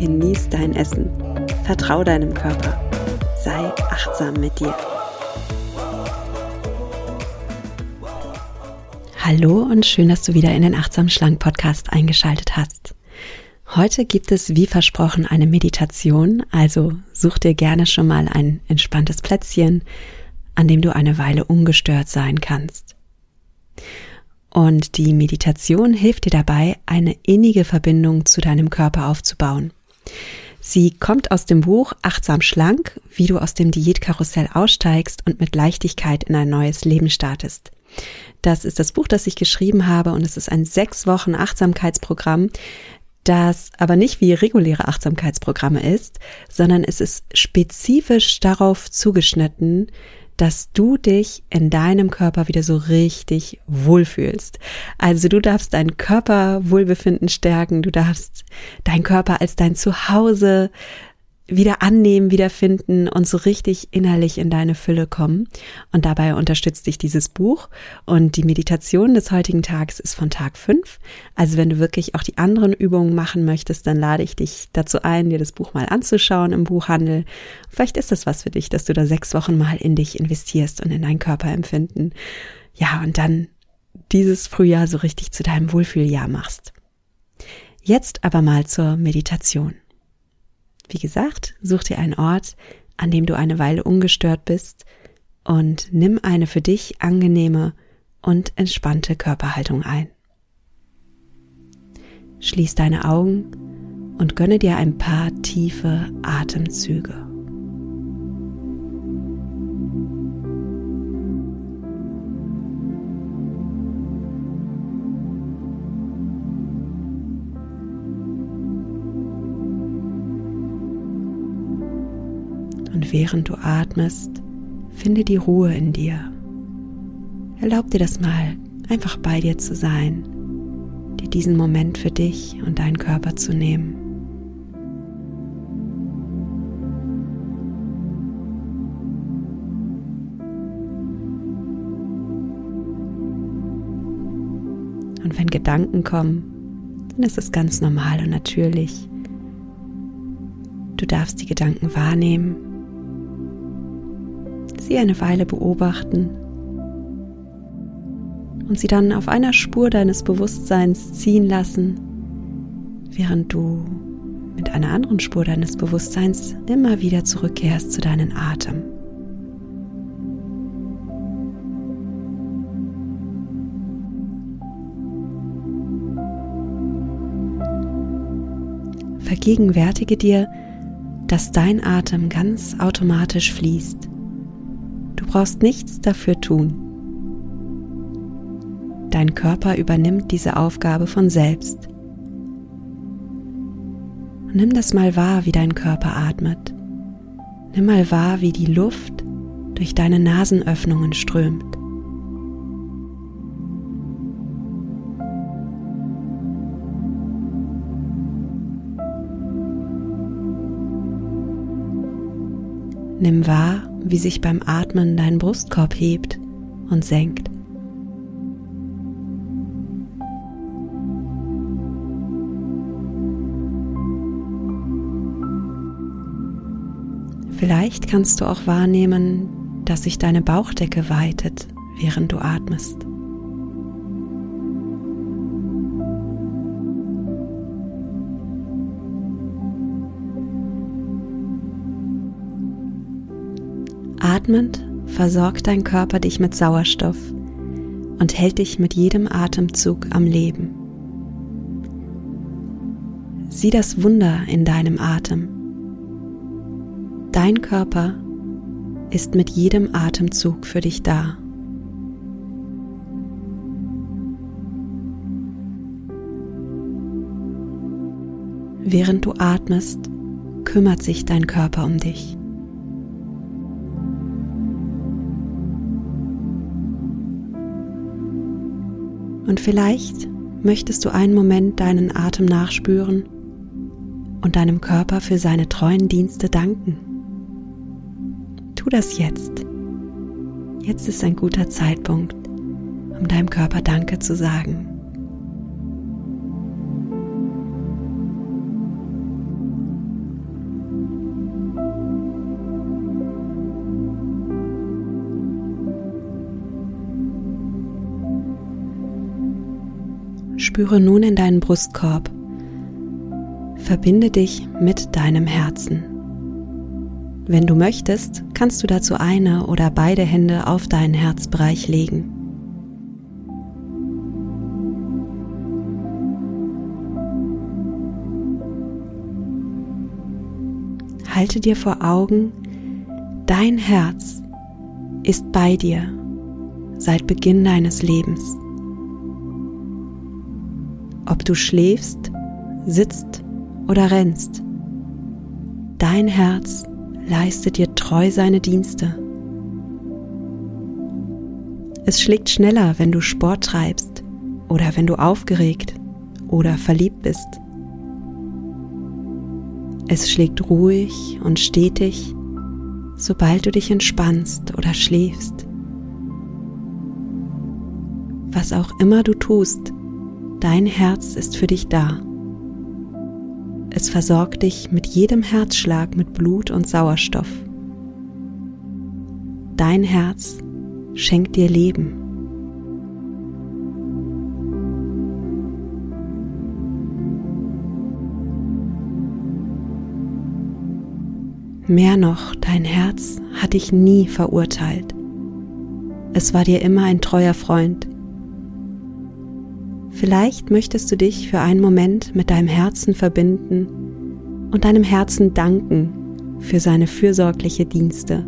genieß dein Essen, vertrau deinem Körper, sei achtsam mit dir. Hallo und schön, dass du wieder in den Achtsam Schlank Podcast eingeschaltet hast. Heute gibt es wie versprochen eine Meditation, also such dir gerne schon mal ein entspanntes Plätzchen, an dem du eine Weile ungestört sein kannst. Und die Meditation hilft dir dabei, eine innige Verbindung zu deinem Körper aufzubauen. Sie kommt aus dem Buch Achtsam Schlank, wie du aus dem Diätkarussell aussteigst und mit Leichtigkeit in ein neues Leben startest. Das ist das Buch, das ich geschrieben habe und es ist ein sechs Wochen Achtsamkeitsprogramm, das aber nicht wie reguläre Achtsamkeitsprogramme ist, sondern es ist spezifisch darauf zugeschnitten, dass du dich in deinem Körper wieder so richtig wohlfühlst. Also du darfst dein Körperwohlbefinden stärken, du darfst dein Körper als dein Zuhause wieder annehmen, wiederfinden und so richtig innerlich in deine Fülle kommen. Und dabei unterstützt dich dieses Buch. Und die Meditation des heutigen Tages ist von Tag 5. Also wenn du wirklich auch die anderen Übungen machen möchtest, dann lade ich dich dazu ein, dir das Buch mal anzuschauen im Buchhandel. Vielleicht ist das was für dich, dass du da sechs Wochen mal in dich investierst und in dein Körperempfinden. Ja, und dann dieses Frühjahr so richtig zu deinem Wohlfühljahr machst. Jetzt aber mal zur Meditation. Wie gesagt, such dir einen Ort, an dem du eine Weile ungestört bist und nimm eine für dich angenehme und entspannte Körperhaltung ein. Schließ deine Augen und gönne dir ein paar tiefe Atemzüge. Und während du atmest, finde die Ruhe in dir. Erlaub dir das mal, einfach bei dir zu sein, dir diesen Moment für dich und deinen Körper zu nehmen. Und wenn Gedanken kommen, dann ist es ganz normal und natürlich. Du darfst die Gedanken wahrnehmen sie eine Weile beobachten und sie dann auf einer Spur deines Bewusstseins ziehen lassen, während du mit einer anderen Spur deines Bewusstseins immer wieder zurückkehrst zu deinen Atem. Vergegenwärtige dir, dass dein Atem ganz automatisch fließt brauchst nichts dafür tun. Dein Körper übernimmt diese Aufgabe von selbst. Nimm das mal wahr, wie dein Körper atmet. Nimm mal wahr, wie die Luft durch deine Nasenöffnungen strömt. Nimm wahr, wie sich beim Atmen dein Brustkorb hebt und senkt. Vielleicht kannst du auch wahrnehmen, dass sich deine Bauchdecke weitet, während du atmest. Atmend versorgt dein Körper dich mit Sauerstoff und hält dich mit jedem Atemzug am Leben. Sieh das Wunder in deinem Atem. Dein Körper ist mit jedem Atemzug für dich da. Während du atmest, kümmert sich dein Körper um dich. Und vielleicht möchtest du einen Moment deinen Atem nachspüren und deinem Körper für seine treuen Dienste danken. Tu das jetzt. Jetzt ist ein guter Zeitpunkt, um deinem Körper Danke zu sagen. Spüre nun in deinen Brustkorb. Verbinde dich mit deinem Herzen. Wenn du möchtest, kannst du dazu eine oder beide Hände auf deinen Herzbereich legen. Halte dir vor Augen, dein Herz ist bei dir seit Beginn deines Lebens. Ob du schläfst, sitzt oder rennst, dein Herz leistet dir treu seine Dienste. Es schlägt schneller, wenn du Sport treibst oder wenn du aufgeregt oder verliebt bist. Es schlägt ruhig und stetig, sobald du dich entspannst oder schläfst. Was auch immer du tust, dein Herz ist für dich da. Es versorgt dich mit jedem Herzschlag mit Blut und Sauerstoff. Dein Herz schenkt dir Leben. Mehr noch, dein Herz hat dich nie verurteilt. Es war dir immer ein treuer Freund, Vielleicht möchtest du dich für einen Moment mit deinem Herzen verbinden und deinem Herzen danken für seine fürsorgliche Dienste.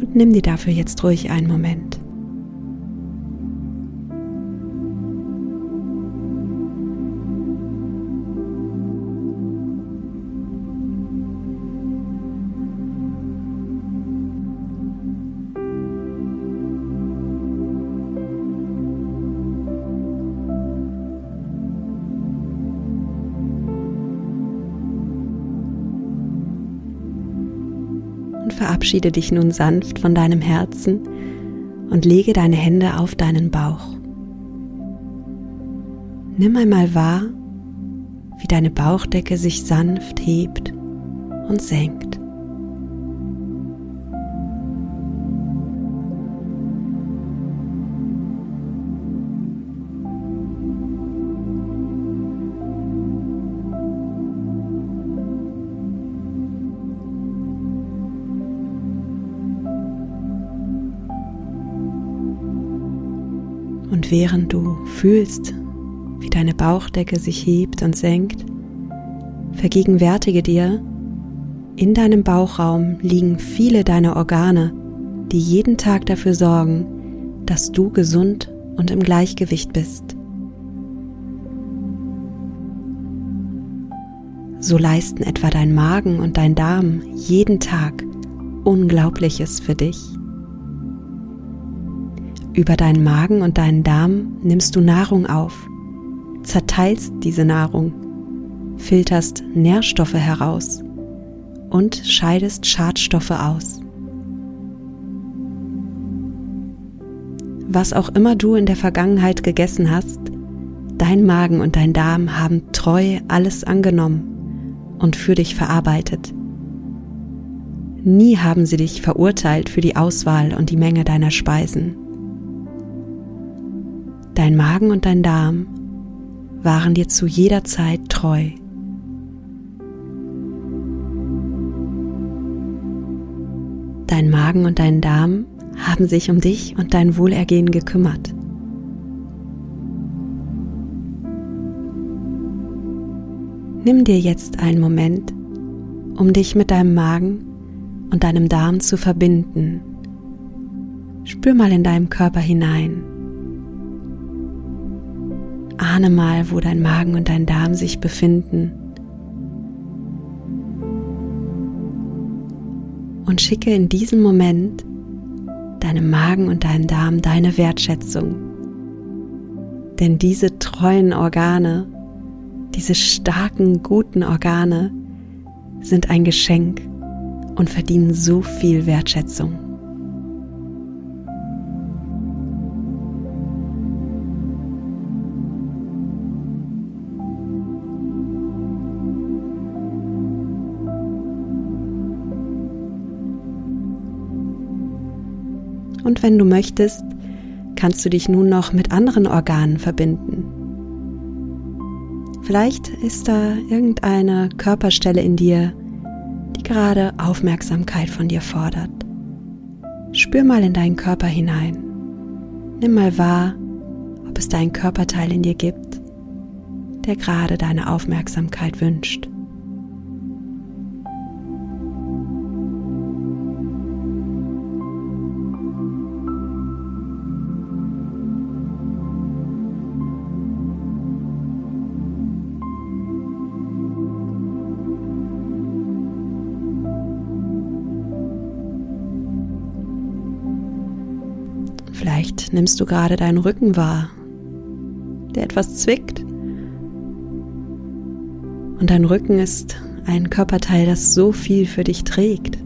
Und nimm dir dafür jetzt ruhig einen Moment. Verabschiede dich nun sanft von deinem Herzen und lege deine Hände auf deinen Bauch. Nimm einmal wahr, wie deine Bauchdecke sich sanft hebt und senkt. Während du fühlst, wie deine Bauchdecke sich hebt und senkt, vergegenwärtige dir, in deinem Bauchraum liegen viele deiner Organe, die jeden Tag dafür sorgen, dass du gesund und im Gleichgewicht bist. So leisten etwa dein Magen und dein Darm jeden Tag Unglaubliches für dich. Über deinen Magen und deinen Darm nimmst du Nahrung auf, zerteilst diese Nahrung, filterst Nährstoffe heraus und scheidest Schadstoffe aus. Was auch immer du in der Vergangenheit gegessen hast, dein Magen und dein Darm haben treu alles angenommen und für dich verarbeitet. Nie haben sie dich verurteilt für die Auswahl und die Menge deiner Speisen. Dein Magen und dein Darm waren dir zu jeder Zeit treu. Dein Magen und dein Darm haben sich um dich und dein Wohlergehen gekümmert. Nimm dir jetzt einen Moment, um dich mit deinem Magen und deinem Darm zu verbinden. Spür mal in deinem Körper hinein. Ahne mal, wo dein Magen und dein Darm sich befinden. Und schicke in diesem Moment deinem Magen und deinem Darm deine Wertschätzung. Denn diese treuen Organe, diese starken, guten Organe sind ein Geschenk und verdienen so viel Wertschätzung. Und wenn du möchtest, kannst du dich nun noch mit anderen Organen verbinden. Vielleicht ist da irgendeine Körperstelle in dir, die gerade Aufmerksamkeit von dir fordert. Spür mal in deinen Körper hinein. Nimm mal wahr, ob es da einen Körperteil in dir gibt, der gerade deine Aufmerksamkeit wünscht. Vielleicht nimmst du gerade deinen Rücken wahr, der etwas zwickt. Und dein Rücken ist ein Körperteil, das so viel für dich trägt,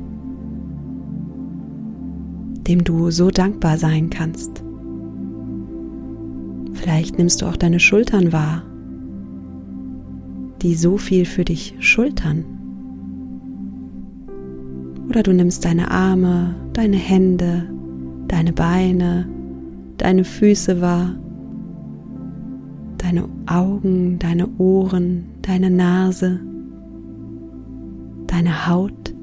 dem du so dankbar sein kannst. Vielleicht nimmst du auch deine Schultern wahr, die so viel für dich schultern. Oder du nimmst deine Arme, deine Hände, deine Beine, deine Füße wahr, deine Augen, deine Ohren, deine Nase, deine Haut.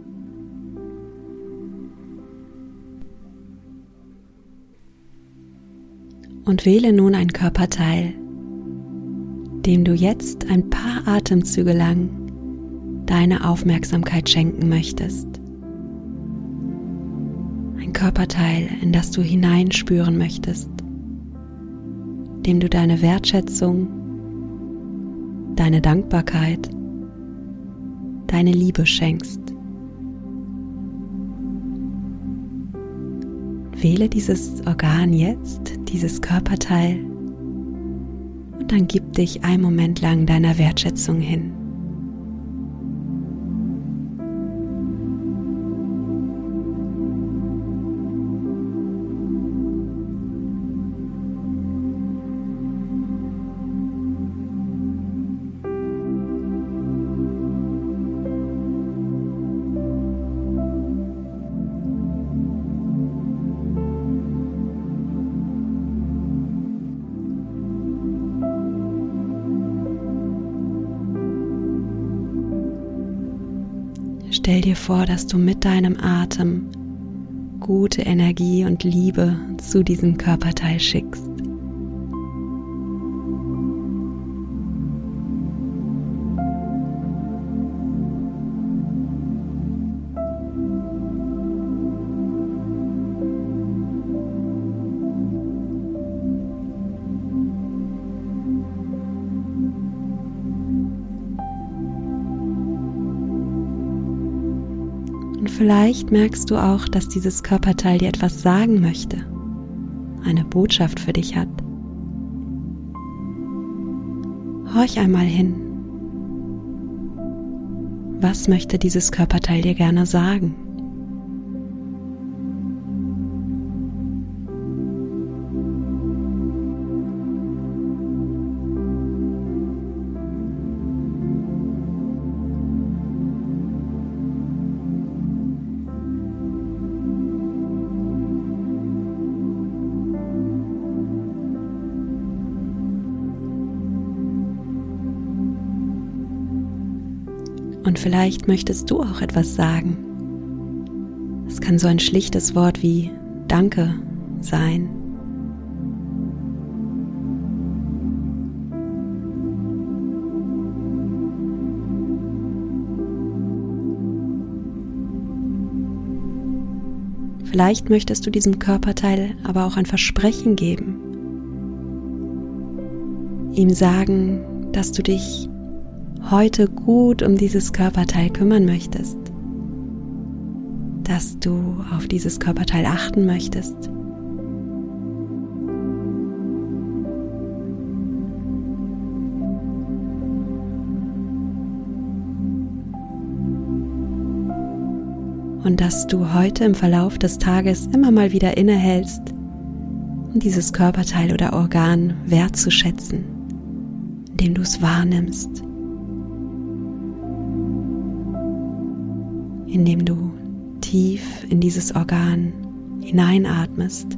Und wähle nun ein Körperteil, dem du jetzt ein paar Atemzüge lang deine Aufmerksamkeit schenken möchtest. Körperteil, in das du hineinspüren möchtest, dem du deine Wertschätzung, deine Dankbarkeit, deine Liebe schenkst. Wähle dieses Organ jetzt, dieses Körperteil, und dann gib dich einen Moment lang deiner Wertschätzung hin. Stell dir vor, dass du mit deinem Atem gute Energie und Liebe zu diesem Körperteil schickst. Vielleicht merkst du auch, dass dieses Körperteil dir etwas sagen möchte, eine Botschaft für dich hat. Horch einmal hin. Was möchte dieses Körperteil dir gerne sagen? Und vielleicht möchtest du auch etwas sagen. Es kann so ein schlichtes Wort wie Danke sein. Vielleicht möchtest du diesem Körperteil aber auch ein Versprechen geben. Ihm sagen, dass du dich heute gut um dieses Körperteil kümmern möchtest. dass du auf dieses Körperteil achten möchtest. Und dass du heute im Verlauf des Tages immer mal wieder innehältst, um dieses Körperteil oder Organ wertzuschätzen, indem du es wahrnimmst, indem du tief in dieses Organ hineinatmest.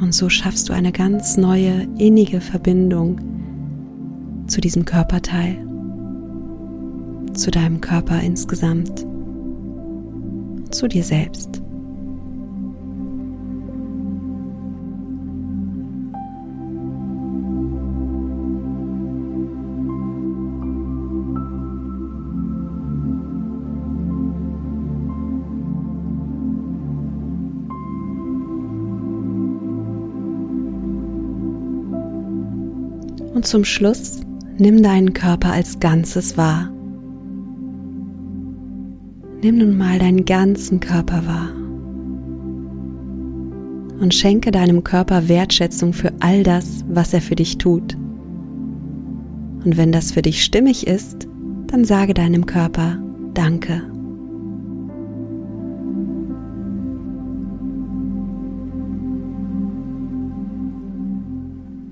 Und so schaffst du eine ganz neue, innige Verbindung zu diesem Körperteil, zu deinem Körper insgesamt, zu dir selbst. Und zum Schluss nimm deinen Körper als Ganzes wahr. Nimm nun mal deinen ganzen Körper wahr und schenke deinem Körper Wertschätzung für all das, was er für dich tut. Und wenn das für dich stimmig ist, dann sage deinem Körper Danke.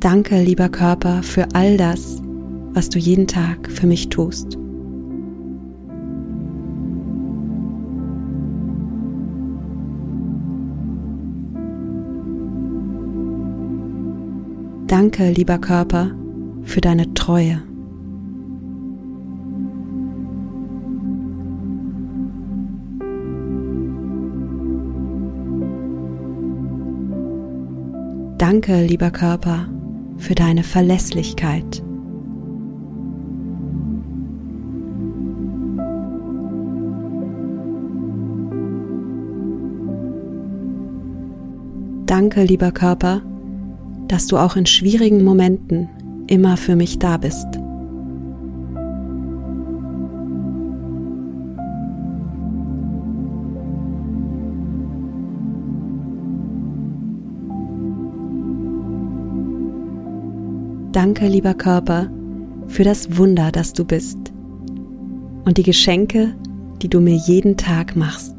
Danke, lieber Körper, für all das, was du jeden Tag für mich tust. Danke, lieber Körper, für deine Treue. Danke, lieber Körper, für deine Verlässlichkeit. Danke, lieber Körper, dass du auch in schwierigen Momenten immer für mich da bist. Danke, lieber Körper, für das Wunder, das du bist und die Geschenke, die du mir jeden Tag machst.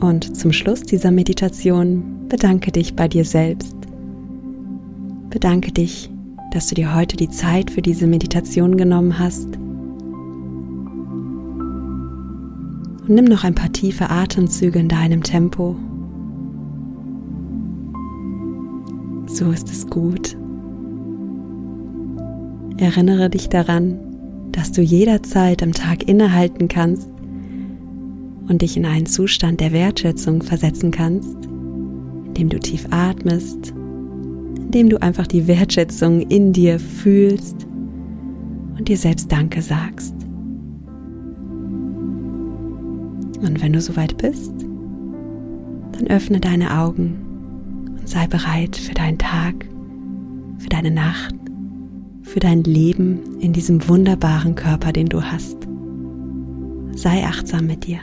Und zum Schluss dieser Meditation bedanke dich bei dir selbst Bedanke dich, dass du dir heute die Zeit für diese Meditation genommen hast. Und nimm noch ein paar tiefe Atemzüge in deinem Tempo. So ist es gut. Erinnere dich daran, dass du jederzeit am Tag innehalten kannst und dich in einen Zustand der Wertschätzung versetzen kannst, indem du tief atmest indem du einfach die Wertschätzung in dir fühlst und dir selbst Danke sagst. Und wenn du soweit bist, dann öffne deine Augen und sei bereit für deinen Tag, für deine Nacht, für dein Leben in diesem wunderbaren Körper, den du hast. Sei achtsam mit dir.